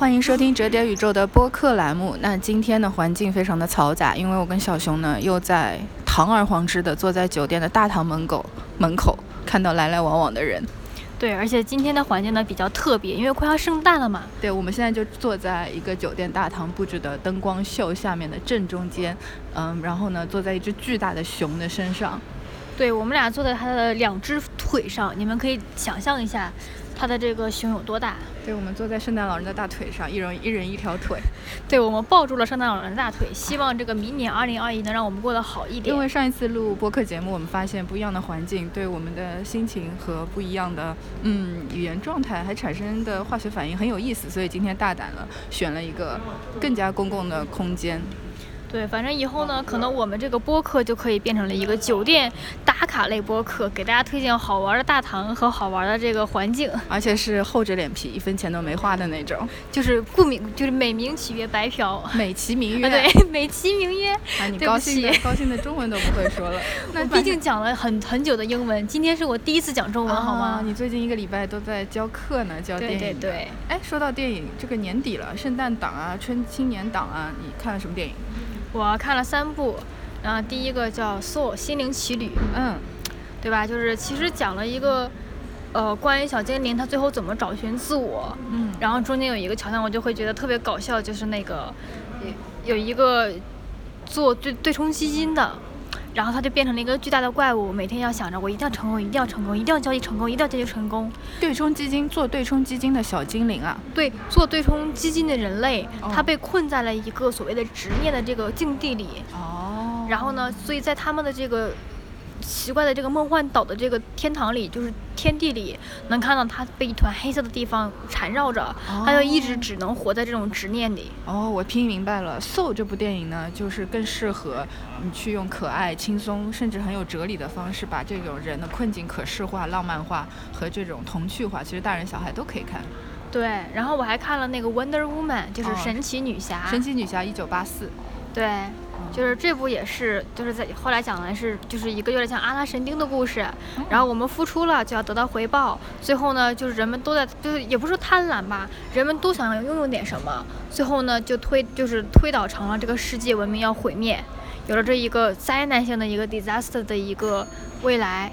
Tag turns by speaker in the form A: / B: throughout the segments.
A: 欢迎收听折叠宇宙的播客栏目。那今天的环境非常的嘈杂，因为我跟小熊呢又在堂而皇之的坐在酒店的大堂门口门口，看到来来往往的人。
B: 对，而且今天的环境呢比较特别，因为快要圣诞了嘛。
A: 对，我们现在就坐在一个酒店大堂布置的灯光秀下面的正中间，嗯，然后呢坐在一只巨大的熊的身上。
B: 对，我们俩坐在它的两只腿上，你们可以想象一下。它的这个熊有多大？
A: 对，我们坐在圣诞老人的大腿上，一人一人一条腿。
B: 对，我们抱住了圣诞老人的大腿，希望这个明年二零二一能让我们过得好一点。
A: 因为上一次录播客节目，我们发现不一样的环境对我们的心情和不一样的嗯语言状态还产生的化学反应很有意思，所以今天大胆了，选了一个更加公共的空间。
B: 对，反正以后呢，可能我们这个播客就可以变成了一个酒店打卡类播客，给大家推荐好玩的大堂和好玩的这个环境，
A: 而且是厚着脸皮，一分钱都没花的那种，
B: 就是顾名，就是美名其曰白嫖，
A: 美其名曰，
B: 对，美其名曰。
A: 啊，你高兴的 高兴的中文都不会说了。
B: 那毕竟讲了很很久的英文，今天是我第一次讲中文，好吗？
A: 你最近一个礼拜都在教课呢，教电影。
B: 对对对。
A: 哎，说到电影，这个年底了，圣诞档啊，春青年档啊，你看了什么电影？
B: 我看了三部，然后第一个叫《Soul 心灵奇旅》，
A: 嗯，
B: 对吧？就是其实讲了一个，呃，关于小精灵他最后怎么找寻自我，
A: 嗯，
B: 然后中间有一个桥段，我就会觉得特别搞笑，就是那个有一个做对对冲基金的。然后他就变成了一个巨大的怪物，每天要想着我一定要成功，一定要成功，一定要交易成功，一定要交易成功。
A: 对冲基金做对冲基金的小精灵啊，
B: 对，做对冲基金的人类，他被困在了一个所谓的执念的这个境地里。
A: 哦。
B: 然后呢，所以在他们的这个。奇怪的这个梦幻岛的这个天堂里，就是天地里，能看到他被一团黑色的地方缠绕着，他就一直只能活在这种执念里。
A: 哦，我听明白了，《Soul》这部电影呢，就是更适合你去用可爱、轻松，甚至很有哲理的方式，把这种人的困境可视化、浪漫化和这种童趣化。其实大人小孩都可以看。
B: 对，然后我还看了那个《Wonder Woman》，就是神奇女侠。
A: 神奇女侠一九八四。
B: 对。就是这部也是，就是在后来讲的是，就是一个有点像阿拉神丁的故事。然后我们付出了就要得到回报，最后呢，就是人们都在，就是也不是贪婪吧，人们都想要拥有点什么，最后呢就推，就是推导成了这个世界文明要毁灭，有了这一个灾难性的一个 disaster 的一个未来，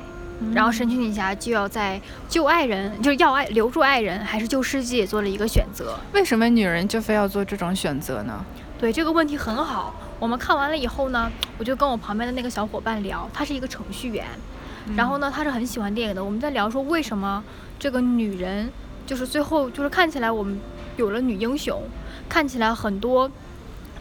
B: 然后神奇女侠就要在救爱人，就是要爱留住爱人，还是救世界做了一个选择。
A: 为什么女人就非要做这种选择呢？
B: 对这个问题很好。我们看完了以后呢，我就跟我旁边的那个小伙伴聊，他是一个程序员，然后呢，他是很喜欢电影的。我们在聊说，为什么这个女人就是最后就是看起来我们有了女英雄，看起来很多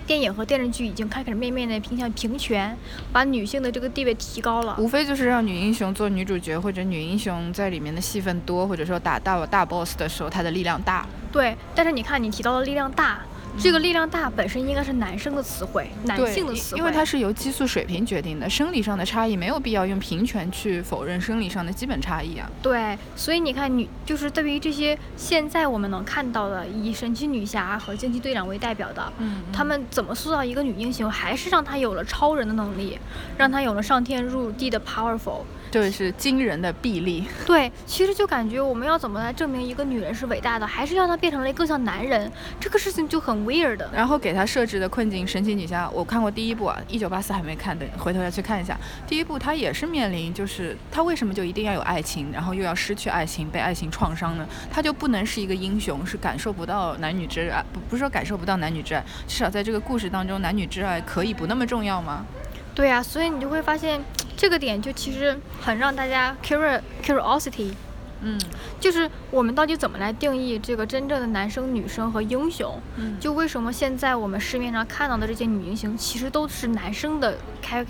B: 电影和电视剧已经开始面面的偏向平权，把女性的这个地位提高了。
A: 无非就是让女英雄做女主角，或者女英雄在里面的戏份多，或者说打大大 boss 的时候她的力量大。
B: 对，但是你看你提到的力量大。这个力量大本身应该是男生的词汇，男性的词
A: 汇，因为它是由激素水平决定的，生理上的差异没有必要用平权去否认生理上的基本差异啊。
B: 对，所以你看，女就是对于这些现在我们能看到的以神奇女侠和惊奇队长为代表的，
A: 嗯，
B: 他们怎么塑造一个女英雄，还是让她有了超人的能力，让她有了上天入地的 powerful。
A: 就是惊人的臂力。
B: 对，其实就感觉我们要怎么来证明一个女人是伟大的，还是让她变成了更像男人，这个事情就很 weird。
A: 然后给他设置的困境，神奇女侠，我看过第一部啊，一九八四还没看的，回头要去看一下。第一部他也是面临，就是他为什么就一定要有爱情，然后又要失去爱情，被爱情创伤呢？他就不能是一个英雄，是感受不到男女之爱，不不是说感受不到男女之爱，至少在这个故事当中，男女之爱可以不那么重要吗？
B: 对呀，所以你就会发现。这个点就其实很让大家 curious curiosity，
A: 嗯，
B: 就是我们到底怎么来定义这个真正的男生、女生和英雄？
A: 嗯，
B: 就为什么现在我们市面上看到的这些女英雄，其实都是男生的 character，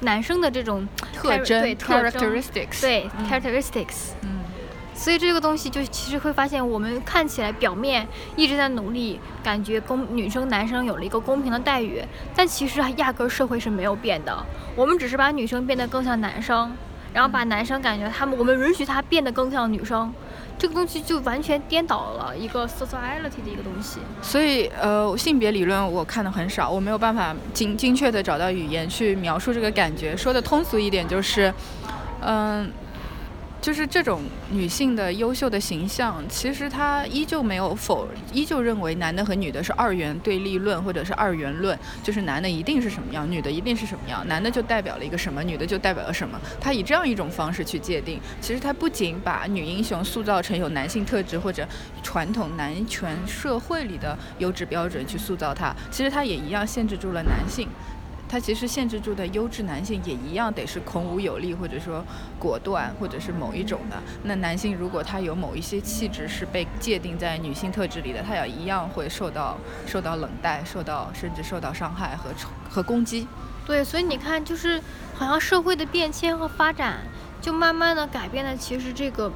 B: 男生的这种
A: 特征，
B: 对
A: characteristics，
B: 对 characteristics，
A: 嗯。
B: 所以这个东西就其实会发现，我们看起来表面一直在努力，感觉公女生男生有了一个公平的待遇，但其实压根社会是没有变的。我们只是把女生变得更像男生，然后把男生感觉他们，我们允许他变得更像女生，这个东西就完全颠倒了一个 sociality 的一个东西。
A: 所以呃，性别理论我看的很少，我没有办法精精确的找到语言去描述这个感觉。说的通俗一点就是，嗯。就是这种女性的优秀的形象，其实她依旧没有否，依旧认为男的和女的是二元对立论，或者是二元论，就是男的一定是什么样，女的一定是什么样，男的就代表了一个什么，女的就代表了什么。他以这样一种方式去界定，其实他不仅把女英雄塑造成有男性特质或者传统男权社会里的优质标准去塑造他，其实他也一样限制住了男性。他其实限制住的优质男性也一样得是孔武有力，或者说果断，或者是某一种的。那男性如果他有某一些气质是被界定在女性特质里的，他也一样会受到受到冷待，受到甚至受到伤害和和攻击。
B: 对，所以你看，就是好像社会的变迁和发展，就慢慢的改变了，其实这个。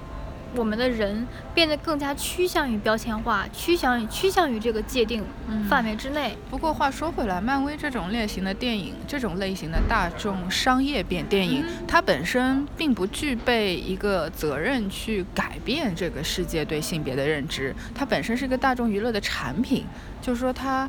B: 我们的人变得更加趋向于标签化，趋向于趋向于这个界定范围之内。
A: 不过话说回来，漫威这种类型的电影，这种类型的大众商业片电影，它本身并不具备一个责任去改变这个世界对性别的认知。它本身是一个大众娱乐的产品，就是说它。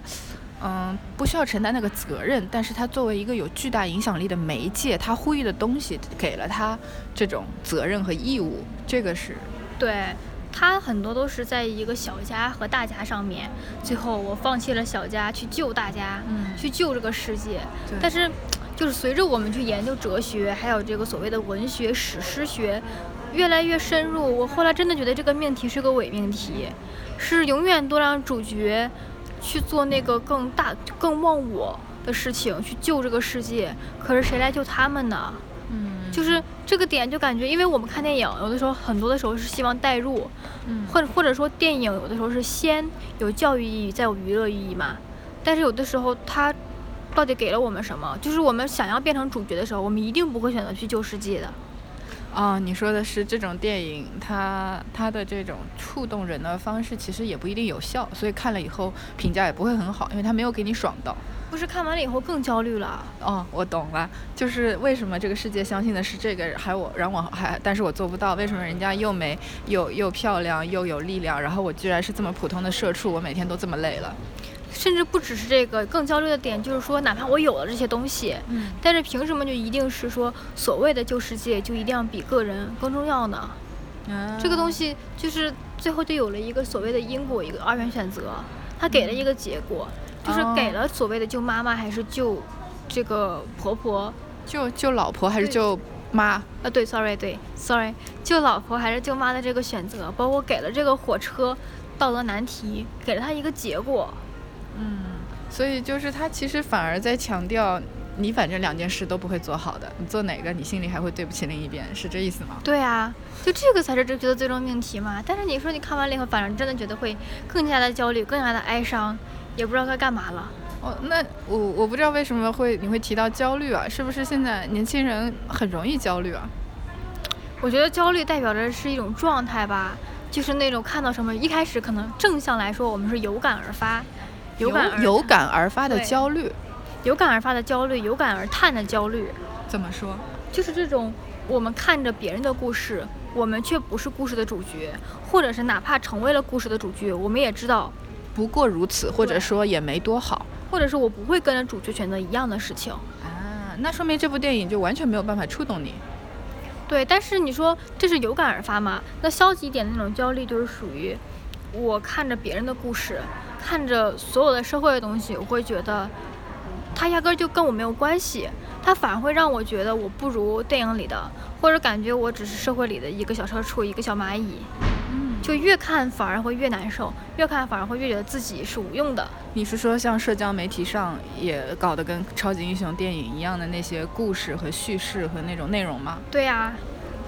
A: 嗯，不需要承担那个责任，但是他作为一个有巨大影响力的媒介，他呼吁的东西给了他这种责任和义务，这个是，
B: 对他很多都是在一个小家和大家上面，最后我放弃了小家去救大家，
A: 嗯，
B: 去救这个世界。但是，就是随着我们去研究哲学，还有这个所谓的文学史诗学越来越深入，我后来真的觉得这个命题是个伪命题，是永远都让主角。去做那个更大、更忘我的事情，去救这个世界。可是谁来救他们呢？
A: 嗯，
B: 就是这个点，就感觉，因为我们看电影，有的时候很多的时候是希望代入，
A: 嗯，
B: 或者或者说电影有的时候是先有教育意义，再有娱乐意义嘛。但是有的时候它到底给了我们什么？就是我们想要变成主角的时候，我们一定不会选择去救世界的。
A: 啊，你说的是这种电影，它它的这种触动人的方式，其实也不一定有效，所以看了以后评价也不会很好，因为它没有给你爽到。
B: 不是看完了以后更焦虑了？
A: 哦，我懂了，就是为什么这个世界相信的是这个，还我，然后我还，但是我做不到。为什么人家又美又又漂亮又有力量，然后我居然是这么普通的社畜，我每天都这么累了。
B: 甚至不只是这个，更焦虑的点就是说，哪怕我有了这些东西，
A: 嗯，
B: 但是凭什么就一定是说所谓的旧世界就一定要比个人更重要呢？嗯这个东西就是最后就有了一个所谓的因果，一个二元选择，他给了一个结果，就是给了所谓的救妈妈还是救这个婆婆，
A: 救救老婆还是救妈？
B: 啊，对，sorry，对，sorry，救老婆还是救妈的这个选择，包括给了这个火车道德难题，给了他一个结果。
A: 嗯，所以就是他其实反而在强调，你反正两件事都不会做好的，你做哪个你心里还会对不起另一边，是这意思吗？
B: 对啊，就这个才是这觉得最终命题嘛。但是你说你看完了以后，反正真的觉得会更加的焦虑，更加的哀伤，也不知道该干嘛了。
A: 哦，那我我不知道为什么会你会提到焦虑啊？是不是现在年轻人很容易焦虑啊？
B: 我觉得焦虑代表着是一种状态吧，就是那种看到什么，一开始可能正向来说，我们是有感而发。有感
A: 有感而发的焦虑，
B: 有感而发的焦虑，有感而叹的焦虑。
A: 怎么说？
B: 就是这种，我们看着别人的故事，我们却不是故事的主角，或者是哪怕成为了故事的主角，我们也知道
A: 不过如此，或者说也没多好，
B: 或者是我不会跟着主角选择一样的事情。
A: 啊，那说明这部电影就完全没有办法触动你。
B: 对，但是你说这是有感而发吗？那消极一点的那种焦虑，就是属于我看着别人的故事。看着所有的社会的东西，我会觉得，它压根儿就跟我没有关系，它反而会让我觉得我不如电影里的，或者感觉我只是社会里的一个小社畜，一个小蚂蚁。
A: 嗯，
B: 就越看反而会越难受，越看反而会越觉得自己是无用的。
A: 你是说像社交媒体上也搞得跟超级英雄电影一样的那些故事和叙事和那种内容吗？
B: 对呀。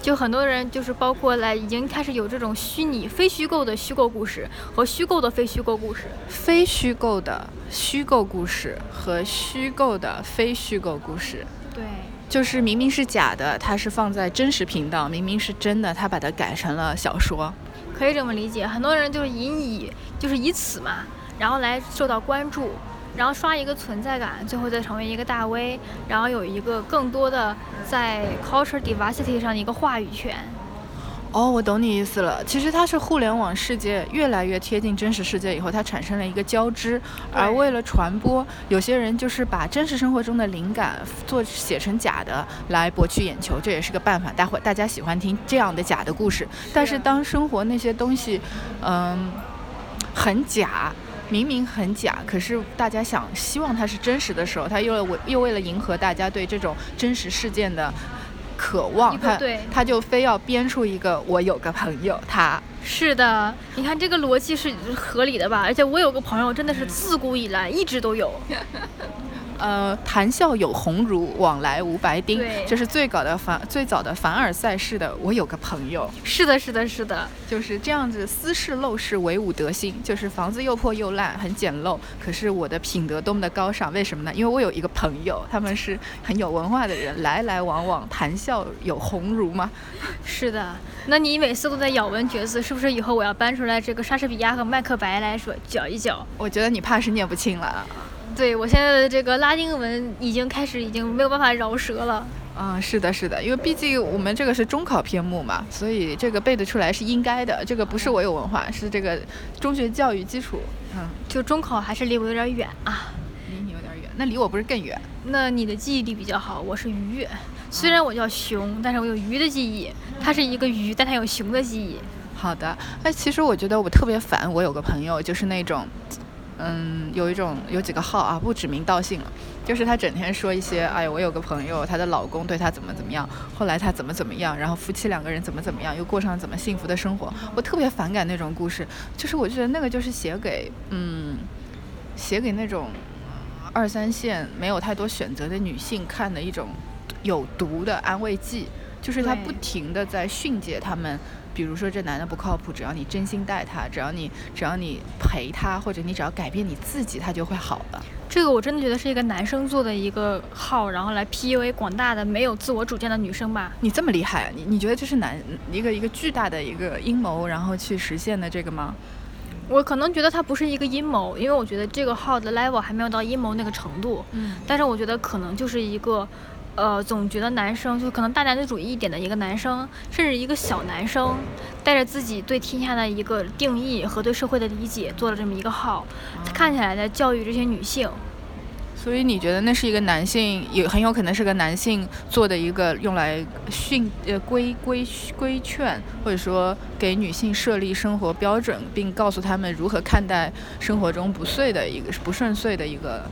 B: 就很多人就是包括来已经开始有这种虚拟非虚构的虚构故事和虚构的非虚构故事，
A: 非虚构的虚构故事和虚构的非虚构故事。
B: 对，
A: 就是明明是假的，它是放在真实频道；明明是真的，它把它改成了小说。
B: 可以这么理解，很多人就是引以就是以此嘛，然后来受到关注。然后刷一个存在感，最后再成为一个大 V，然后有一个更多的在 culture diversity 上的一个话语权。
A: 哦，我懂你意思了。其实它是互联网世界越来越贴近真实世界以后，它产生了一个交织。而为了传播，有些人就是把真实生活中的灵感做写成假的来博取眼球，这也是个办法。待会大家喜欢听这样的假的故事。但是当生活那些东西，嗯，很假，明明很假，可是大家想希望它是真实的时候，他又为又为了迎合大家对这种真实事件的。渴望他，他就非要编出一个我有个朋友，他
B: 是的，你看这个逻辑是合理的吧？而且我有个朋友真的是自古以来一直都有。
A: 呃，谈笑有鸿儒，往来无白丁，这是最早的凡最早的凡尔赛式的。我有个朋友，
B: 是的，是的，是的，
A: 就是这样子，私事陋室，惟吾德馨，就是房子又破又烂，很简陋，可是我的品德多么的高尚，为什么呢？因为我有一个朋友，他们是很有文化的人，来来往往，谈笑有鸿儒吗？
B: 是的，那你每次都在咬文嚼字，是不是以后我要搬出来这个莎士比亚和麦克白来说搅一搅？
A: 我觉得你怕是念不清了。
B: 对我现在的这个拉丁文已经开始，已经没有办法饶舌了。
A: 嗯，是的，是的，因为毕竟我们这个是中考篇目嘛，所以这个背得出来是应该的。这个不是我有文化，是这个中学教育基础。
B: 嗯，就中考还是离我有点远啊。
A: 离你有点远，那离我不是更远？
B: 那你的记忆力比较好，我是鱼。虽然我叫熊，但是我有鱼的记忆。它是一个鱼，但它有熊的记忆。
A: 好的，哎，其实我觉得我特别烦，我有个朋友就是那种。嗯，有一种有几个号啊，不指名道姓了，就是他整天说一些，哎，我有个朋友，她的老公对她怎么怎么样，后来她怎么怎么样，然后夫妻两个人怎么怎么样，又过上怎么幸福的生活。我特别反感那种故事，就是我觉得那个就是写给，嗯，写给那种二三线没有太多选择的女性看的一种有毒的安慰剂，就是他不停的在训诫他们。比如说这男的不靠谱，只要你真心待他，只要你只要你陪他，或者你只要改变你自己，他就会好了。
B: 这个我真的觉得是一个男生做的一个号，然后来 PUA 广大的没有自我主见的女生吧。
A: 你这么厉害，你你觉得这是男一个一个巨大的一个阴谋，然后去实现的这个吗？
B: 我可能觉得它不是一个阴谋，因为我觉得这个号的 level 还没有到阴谋那个程度。嗯。但是我觉得可能就是一个。呃，总觉得男生就可能大男子主义一点的一个男生，甚至一个小男生，带着自己对天下的一个定义和对社会的理解，做了这么一个号，他看起来在教育这些女性。
A: 所以你觉得那是一个男性，也很有可能是个男性做的一个用来训呃规规规劝，或者说给女性设立生活标准，并告诉他们如何看待生活中不遂的一个不顺遂的一个。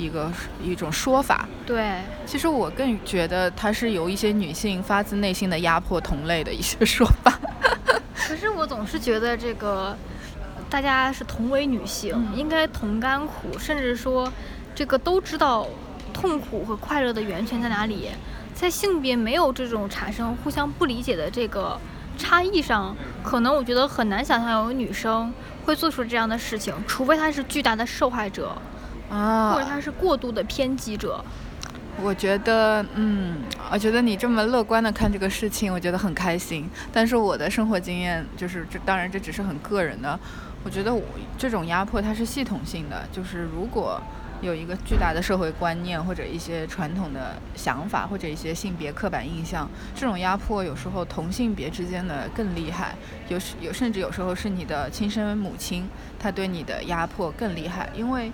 A: 一个一种说法，
B: 对，
A: 其实我更觉得它是由一些女性发自内心的压迫同类的一些说法。
B: 可是我总是觉得这个，大家是同为女性，应该同甘苦，甚至说，这个都知道痛苦和快乐的源泉在哪里，在性别没有这种产生互相不理解的这个差异上，可能我觉得很难想象有女生会做出这样的事情，除非她是巨大的受害者。
A: 啊，
B: 或者他是过度的偏激者，
A: 我觉得，嗯，我觉得你这么乐观的看这个事情，我觉得很开心。但是我的生活经验就是，这当然这只是很个人的。我觉得我这种压迫它是系统性的，就是如果有一个巨大的社会观念或者一些传统的想法或者一些性别刻板印象，这种压迫有时候同性别之间的更厉害，有时有甚至有时候是你的亲生母亲，她对你的压迫更厉害，因为。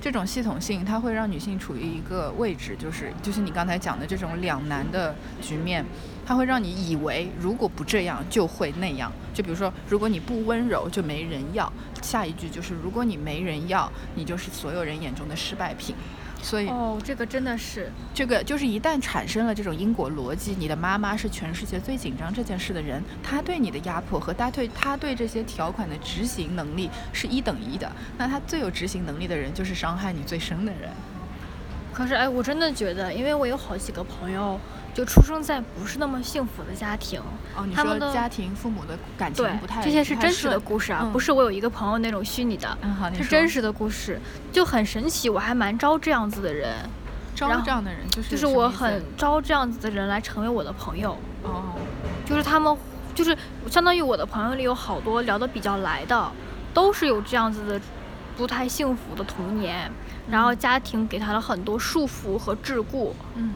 A: 这种系统性，它会让女性处于一个位置，就是就是你刚才讲的这种两难的局面，它会让你以为如果不这样就会那样。就比如说，如果你不温柔就没人要，下一句就是如果你没人要，你就是所有人眼中的失败品。所以
B: 哦，这个真的是，
A: 这个就是一旦产生了这种因果逻辑，你的妈妈是全世界最紧张这件事的人，她对你的压迫和她对她对这些条款的执行能力是一等一的，那她最有执行能力的人就是伤害你最深的人。
B: 可是哎，我真的觉得，因为我有好几个朋友。就出生在不是那么幸福的家庭，
A: 哦，你说家庭父母的感情不太，
B: 这些是真实的故事啊，不是我有一个朋友那种虚拟的，是真实的故事，就很神奇，我还蛮招这样子的人，
A: 招这样的人就是
B: 就是我很招这样子的人来成为我的朋友，
A: 哦，
B: 就是他们就是相当于我的朋友里有好多聊得比较来的，都是有这样子的不太幸福的童年，然后家庭给他了很多束缚和桎梏，
A: 嗯。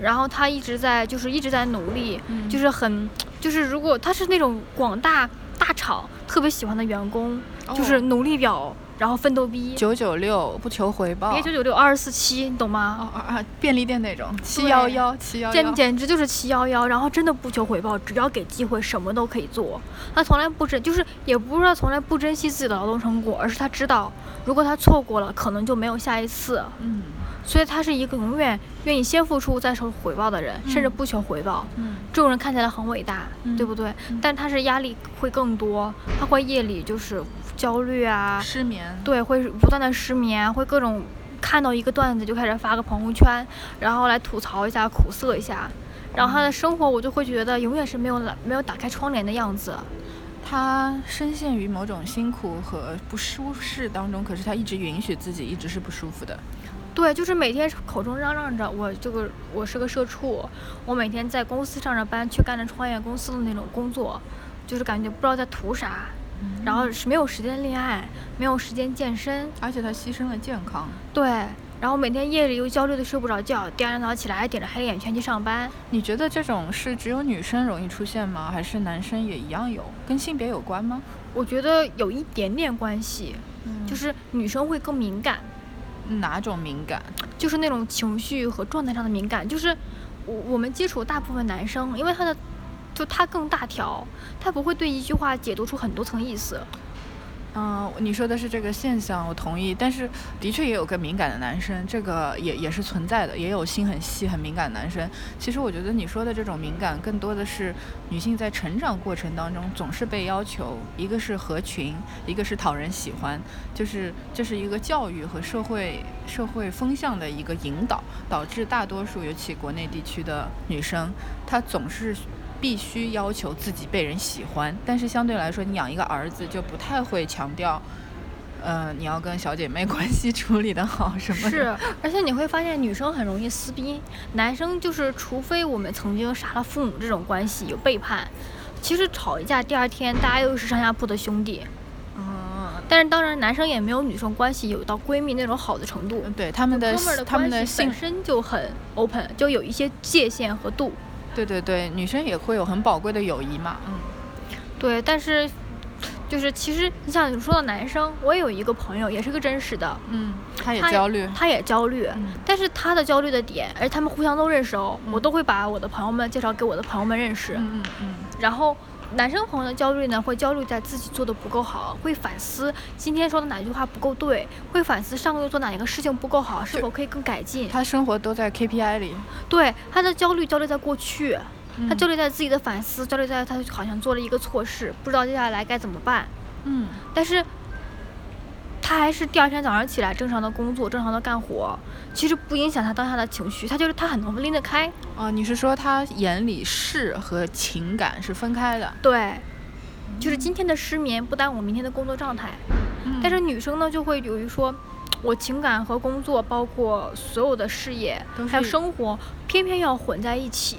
B: 然后他一直在就是一直在努力，
A: 嗯。
B: 就是很就是如果他是那种广大大厂特别喜欢的员工，就是
A: 哦
B: 努力表，然后奋斗逼，
A: 九九六不求回报，
B: 别九九六二四七，你懂吗？
A: 哦啊啊，便利店那种七幺幺七幺
B: 简
A: 幺，
B: 简直就是七幺幺，然后真的不求回报，只要给机会，什么都可以做。他从来不珍，就是也不是说从来不珍惜自己的劳动成果，而是他知道，如果他错过了，可能就没有下一次。
A: 嗯
B: 所以他是一个永远愿意先付出再求回报的人，甚至不求回报。
A: 嗯
B: 这种人看起来很伟大，
A: 嗯
B: 对不对？但他是压力会更多，他会夜里就是焦虑啊，
A: 失眠，
B: 对，会不断的失眠，会各种看到一个段子就开始发个朋友圈，然后来吐槽一下、苦涩一下，然后他的生活我就会觉得永远是没有打没有打开窗帘的样子。
A: 他深陷于某种辛苦和不舒适当中，可是他一直允许自己一直是不舒服的。
B: 对，就是每天口中嚷嚷着我这个我是个社畜，我每天在公司上着班，去干着创业公司的那种工作，就是感觉不知道在图啥，然后是没有时间恋爱，没有时间健身，
A: 而且他牺牲了健康。
B: 对，然后每天夜里又焦虑的睡不着觉，第二天早上起来还点着黑眼圈去上班。
A: 你觉得这种是只有女生容易出现吗？还是男生也一样有？跟性别有关吗？
B: 我觉得有一点点关系，就是女生会更敏感，
A: 哪种敏感？
B: 就是那种情绪和状态上的敏感。就是我我们接触大部分男生，因为他的就他更大条，他不会对一句话解读出很多层意思。
A: 嗯、你说的是这个现象，我同意。但是的确也有个敏感的男生，这个也也是存在的，也有心很细、很敏感的男生。其实我觉得你说的这种敏感，更多的是女性在成长过程当中总是被要求，一个是合群，一个是讨人喜欢，就是这是一个教育和社会社会风向的一个引导，导致大多数尤其国内地区的女生，她总是。必须要求自己被人喜欢，但是相对来说，你养一个儿子就不太会强调，呃，你要跟小姐妹关系处理的好什么的。
B: 是，而且你会发现女生很容易撕逼，男生就是除非我们曾经杀了父母这种关系有背叛，其实吵一架第二天大家又是上下铺的兄弟。
A: 嗯，
B: 但是当然，男生也没有女生关系有到闺蜜那种好的程度。
A: 对他们的他们的性
B: 关系本，身就很 open，就有一些界限和度。
A: 对对对，女生也会有很宝贵的友谊嘛。嗯
B: 对，但是就是其实你像你说到男生，我也有一个朋友，也是个真实的，
A: 嗯，他也焦虑。
B: 他也焦虑，
A: 嗯
B: 但是他的焦虑的点，而且他们互相都认识哦，我都会把我的朋友们介绍给我的朋友们认识。
A: 嗯嗯嗯，
B: 然后男生朋友的焦虑呢，会焦虑在自己做的不够好，会反思今天说的哪句话不够对，会反思上个月做哪一个事情不够好，是否可以更改进。
A: 他生活都在 KPI 里。
B: 对他的焦虑，焦虑在过去，他
A: 嗯
B: 焦虑在自己的反思，焦虑在他好像做了一个错事，不知道接下来该怎么办。
A: 嗯
B: 但是他还是第二天早上起来正常的工作，正常的干活，其实不影响他当下的情绪，他就是他很能拎得开。
A: 哦，你是说他眼里事和情感是分开的？
B: 对，就是今天的失眠不耽误明天的工作状态。
A: 嗯
B: 但是女生呢，就会有于说，我情感和工作，包括所有的事业还有生活，偏偏要混在一起。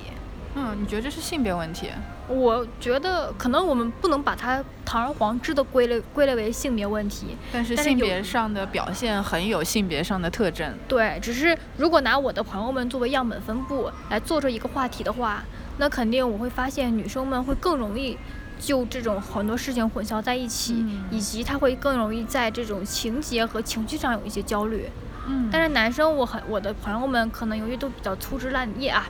A: 嗯，你觉得这是性别问题？
B: 我觉得可能我们不能把它堂而皇之的归类归类为性别问题，
A: 但是性别上的表现很有性别上的特征。
B: 对，只是如果拿我的朋友们作为样本分布来做这一个话题的话，那肯定我会发现女生们会更容易就这种很多事情混淆在一起，
A: 嗯
B: 以及她会更容易在这种情节和情绪上有一些焦虑。
A: 嗯
B: 但是男生，我很我的朋友们可能由于都比较粗枝烂叶啊，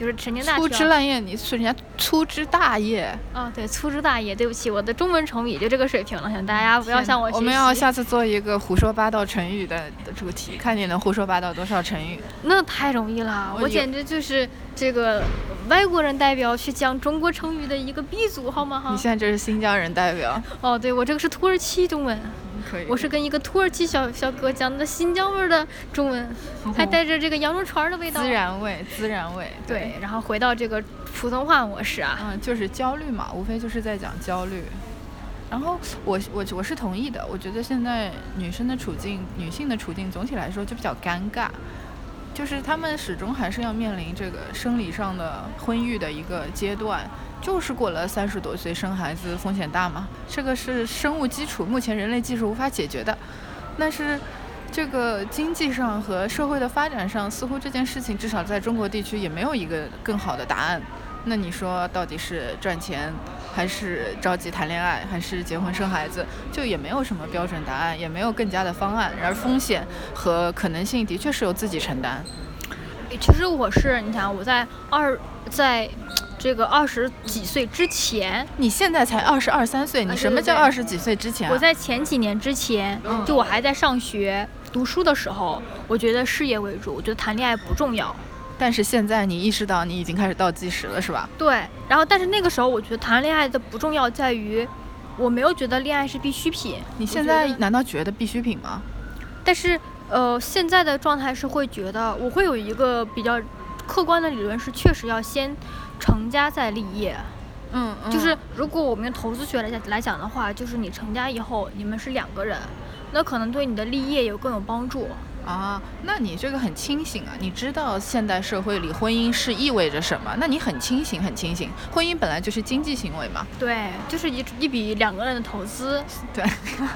B: 就是陈年大
A: 粗枝烂叶，你是人家粗枝大叶。
B: 啊，对，粗枝大叶，对不起，我的中文成语也就这个水平了，请大家不要
A: 天
B: 向我学习。
A: 我们要下次做一个胡说八道成语的的主题，看你能胡说八道多少成语。
B: 那太容易了，
A: 我
B: 简直就是这个外国人代表去讲中国成语的一个鼻祖，好吗？哈
A: 你。现在这是新疆人代表，
B: 哦，对，我这个是土耳其中文，
A: 可以。
B: 我是跟一个土耳其小小哥讲的新疆味儿的中文，还带着这个羊肉串儿的味道。
A: 孜。然味，孜然味。
B: 对，，然后回到这个普通话模式啊，
A: 嗯，就是焦虑嘛，无非就是在讲焦虑。然后我我我是同意的，我觉得现在女生的处境，女性的处境总体来说就比较尴尬，就是她们始终还是要面临这个生理上的婚育的一个阶段，就是过了三十多岁生孩子风险大嘛，这个是生物基础，目前人类技术无法解决的。但是这个经济上和社会的发展上，似乎这件事情至少在中国地区也没有一个更好的答案。那你说到底是赚钱，还是着急谈恋爱，还是结婚生孩子？就也没有什么标准答案，也没有更加的方案。然而风险和可能性的确是由自己承担。
B: 其实我是，你想我在二，在这个二十几岁之前，
A: 你现在才二十二三岁，你什么叫二十几岁之前？
B: 我在前几年之前，就我还在上学读书的时候，我觉得事业为主，我觉得谈恋爱不重要。
A: 但是现在你意识到你已经开始倒计时了，是吧？
B: 对。然后，但是那个时候我觉得谈恋爱的不重要在于，我没有觉得恋爱是必需品。
A: 你现在难道觉得必需品吗？
B: 但是。呃，现在的状态是会觉得，我会有一个比较客观的理论，是确实要先成家再立业。
A: 嗯，
B: 就是如果我们用投资学来讲来讲的话，就是你成家以后，你们是两个人，那可能对你的立业有更有帮助。
A: 啊，那你这个很清醒啊！你知道现代社会里婚姻是意味着什么？那你很清醒，很清醒。婚姻本来就是经济行为嘛。
B: 对，就是一一笔两个人的投资。
A: 对，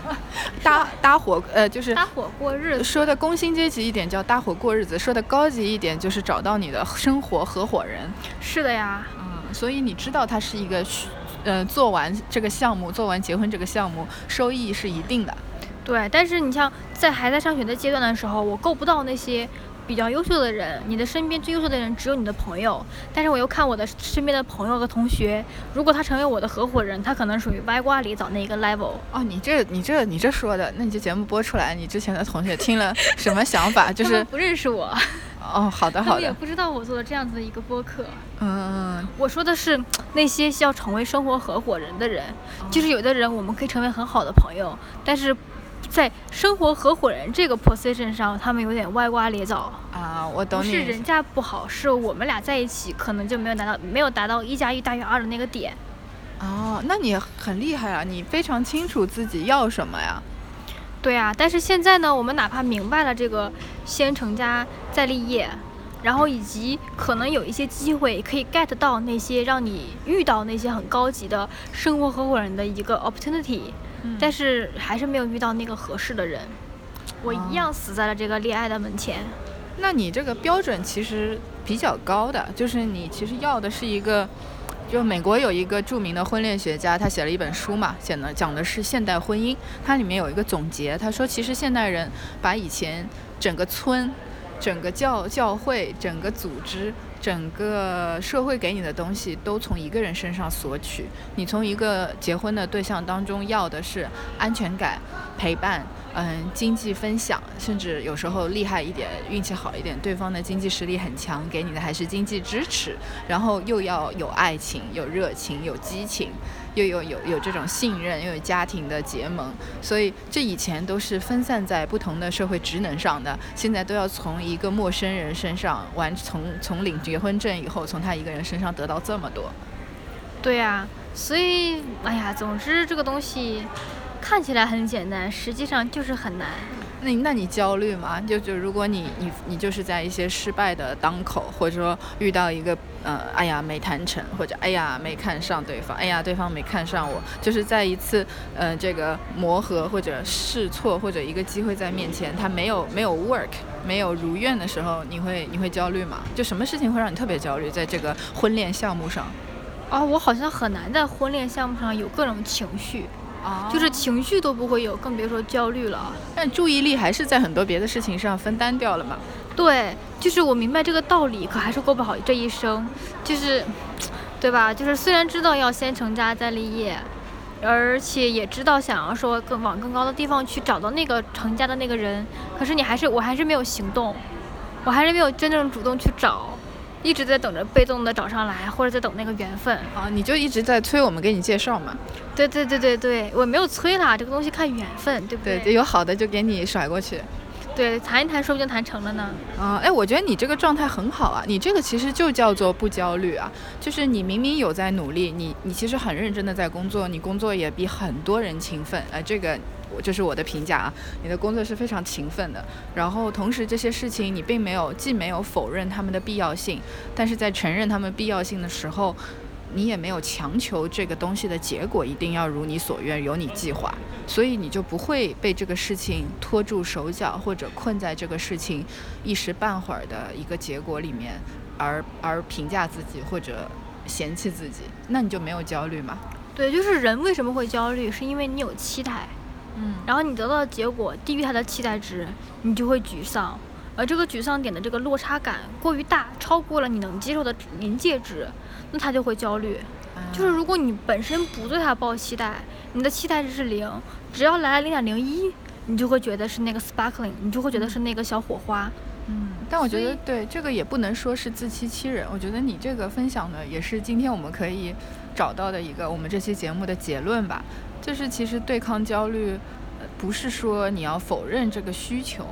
A: 搭搭伙呃，就是
B: 搭伙过日子。
A: 说的工薪阶级一点叫搭伙过日子，说的高级一点就是找到你的生活合伙人。
B: 是的呀。
A: 嗯，所以你知道它是一个，呃，做完这个项目，做完结婚这个项目，收益是一定的。
B: 对，但是你像在还在上学的阶段的时候，我够不到那些比较优秀的人。你的身边最优秀的人只有你的朋友，但是我又看我的身边的朋友和同学，如果他成为我的合伙人，他可能属于歪瓜裂枣那一个 level。
A: 哦，你这你这你这说的，那你这节目播出来，你之前的同学听了什么想法？就 是
B: 不认识我。
A: 哦，好的好的。
B: 也不知道我做了这样子的一个播客。
A: 嗯，
B: 我说的是那些需要成为生活合伙人的人，就是有的人我们可以成为很好的朋友，但是。在生活合伙人这个 position 上，他们有点歪瓜裂枣
A: 啊。我懂你。
B: 不是人家不好，是我们俩在一起可能就没有达到没有达到一加一大于二的那个点。
A: 哦，那你很厉害啊，你非常清楚自己要什么呀。
B: 对啊，但是现在呢，我们哪怕明白了这个先成家再立业，然后以及可能有一些机会可以 get 到那些让你遇到那些很高级的生活合伙人的一个 opportunity。但是还是没有遇到那个合适的人，我一样死在了这个恋爱的门前。
A: 那你这个标准其实比较高的，就是你其实要的是一个，就美国有一个著名的婚恋学家，他写了一本书嘛，写的讲的是现代婚姻。它里面有一个总结，他说其实现代人把以前整个村、整个教教会、整个组织。整个社会给你的东西都从一个人身上索取，你从一个结婚的对象当中要的是安全感、陪伴，嗯，经济分享，甚至有时候厉害一点、运气好一点，对方的经济实力很强，给你的还是经济支持，然后又要有爱情、有热情、有激情。又有有有这种信任，又有家庭的结盟，所以这以前都是分散在不同的社会职能上的，现在都要从一个陌生人身上完，从从领结婚证以后，从他一个人身上得到这么多。
B: 对呀，所以哎呀，总之这个东西看起来很简单，实际上就是很难。
A: 那那你焦虑吗？就就如果你你你就是在一些失败的当口，或者说遇到一个呃，哎呀没谈成，或者哎呀没看上对方，哎呀对方没看上我，就是在一次呃这个磨合或者试错或者一个机会在面前，他没有没有 work，没有如愿的时候，你会你会焦虑吗？就什么事情会让你特别焦虑？在这个婚恋项目上？
B: 啊，我好像很难在婚恋项目上有各种情绪。就是情绪都不会有，更别说焦虑了。
A: 但注意力还是在很多别的事情上分担掉了嘛？
B: 对，就是我明白这个道理，可还是过不好这一生。就是，对吧？就是虽然知道要先成家再立业，而且也知道想要说更往更高的地方去找到那个成家的那个人，可是你还是，我还是没有行动，我还是没有真正主动去找。一直在等着被动的找上来，或者在等那个缘分
A: 啊！你就一直在催我们给你介绍嘛？
B: 对对对对对，我没有催啦，这个东西看缘分，对不对？
A: 对，有好的就给你甩过去。
B: 对，谈一谈，说不定谈成了呢。
A: 啊，哎，我觉得你这个状态很好啊，你这个其实就叫做不焦虑啊，就是你明明有在努力，你你其实很认真的在工作，你工作也比很多人勤奋，啊，这个。这是我的评价啊，你的工作是非常勤奋的，然后同时这些事情你并没有既没有否认他们的必要性，但是在承认他们必要性的时候，你也没有强求这个东西的结果一定要如你所愿，有你计划，所以你就不会被这个事情拖住手脚，或者困在这个事情一时半会儿的一个结果里面，而而评价自己或者嫌弃自己，那你就没有焦虑嘛？
B: 对，就是人为什么会焦虑，是因为你有期待，
A: 嗯，
B: 然后你得到的结果低于他的期待值，你就会沮丧，而这个沮丧点的这个落差感过于大，超过了你能接受的临界值，那他就会焦虑。就是如果你本身不对他抱期待，你的期待值是零，只要来了零点零一，你就会觉得是那个 sparkling，你就会觉得是那个小火花。
A: 嗯，但我觉得对这个也不能说是自欺欺人。我觉得你这个分享的也是今天我们可以找到的一个我们这期节目的结论吧，就是其实对抗焦虑，呃不是说你要否认这个需求，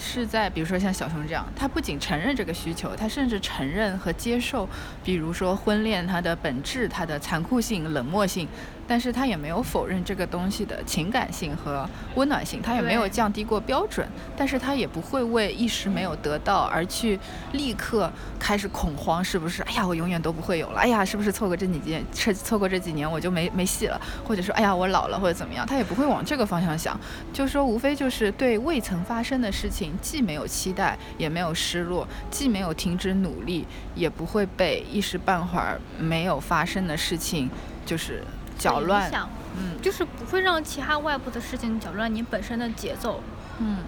A: 是在比如说像小熊这样，他不仅承认这个需求，他甚至承认和接受，比如说婚恋它的本质、它的残酷性、冷漠性，但是他也没有否认这个东西的情感性和温暖性，他也没有降低过标准，但是他也不会为一时没有得到而去立刻开始恐慌，是不是？哎呀，我永远都不会有了，哎呀，是不是错过这几年，错错过这几年我就没没戏了，或者说，哎呀，我老了或者怎么样，他也不会往这个方向想，就是说，无非就是对未曾发生的事情，既没有期待，也没有失落，既没有停止努力，也不会被一时半会儿没有发生的事情就是搅
B: 影
A: 乱。嗯。
B: 就是不会让其他外部的事情搅乱你本身的节奏。
A: 嗯。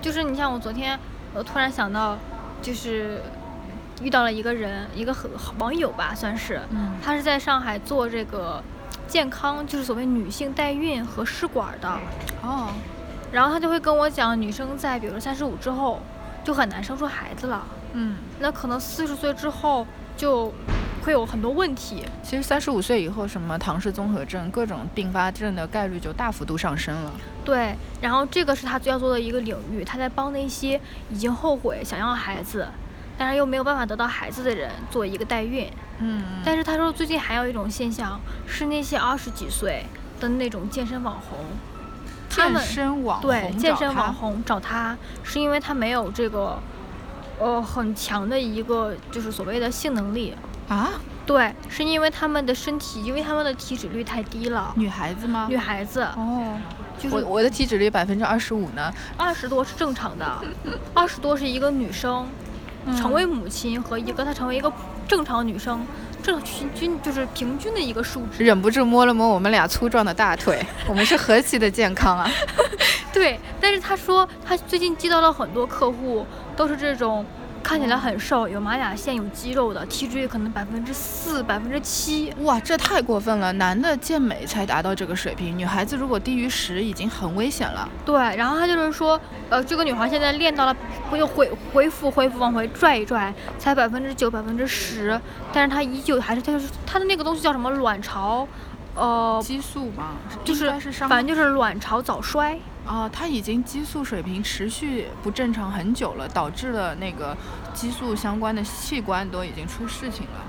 B: 就是你像我昨天，我突然想到，就是遇到了一个人，一个很网友吧，算是，
A: 嗯。
B: 他是在上海做这个健康，就是所谓女性代孕和试管的，
A: 哦，
B: 然后他就会跟我讲，女生在比如说三十五之后就很难生出孩子了，
A: 嗯，
B: 那可能四十岁之后就会有很多问题。
A: 其实三十五岁以后，什么唐氏综合症、各种并发症的概率就大幅度上升了。
B: 对，然后这个是他最要做的一个领域，他在帮那些已经后悔想要孩子，但是又没有办法得到孩子的人做一个代孕。
A: 嗯
B: 但是他说最近还有一种现象，是那些二十几岁的那种健身网红，他
A: 健
B: 们
A: 身网红
B: 对健身网红找他，是因为他没有这个，呃，很强的一个就是所谓的性能力。
A: 啊，
B: 对，是因为他们的身体，因为他们的体脂率太低了。
A: 女孩子吗？
B: 女孩子
A: 哦，
B: 就是
A: 我我的体脂率百分之二十五呢。
B: 二十多是正常的，二十多是一个女生成为母亲和一个她成为一个正常女生，正平均就是平均的一个数值。
A: 忍不住摸了摸我们俩粗壮的大腿，我们是何其的健康啊！
B: 对，但是她说她最近接到了很多客户，都是这种看起来很瘦，有马甲线、有肌肉的，体脂率可能百分之四、百分之七。
A: 哇，这太过分了！男的健美才达到这个水平，女孩子如果低于十已经很危险了。
B: 对，然后他就是说，呃，这个女孩现在练到了，又恢恢复恢复往回拽一拽，才百分之九、百分之十，但是她依旧还是就是她的那个东西叫什么卵巢，呃，
A: 激素嘛，
B: 就是
A: 是
B: 反正就是卵巢早衰。
A: 啊，他已经激素水平持续不正常很久了，导致了那个激素相关的器官都已经出事情了。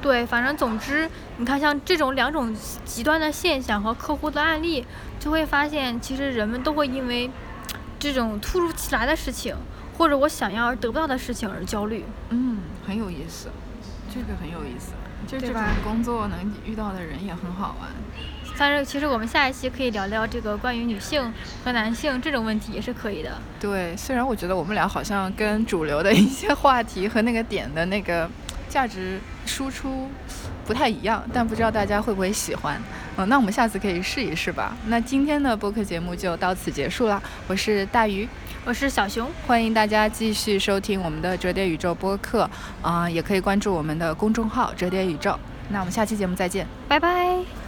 B: 对，反正总之，你看像这种两种极端的现象和客户的案例，就会发现其实人们都会因为这种突如其来的事情，或者我想要而得不到的事情而焦虑。
A: 嗯，很有意思，这个很有意思。就这种工作能遇到的人也很好玩。
B: 但是其实我们下一期可以聊聊这个关于女性和男性这种问题也是可以的。
A: 对，虽然我觉得我们俩好像跟主流的一些话题和那个点的那个价值输出不太一样，但不知道大家会不会喜欢。嗯，那我们下次可以试一试吧。那今天的播客节目就到此结束了，我是大鱼。
B: 我是小熊，
A: 欢迎大家继续收听我们的折叠宇宙播客，啊、也可以关注我们的公众号折叠宇宙。那我们下期节目再见。
B: 拜拜。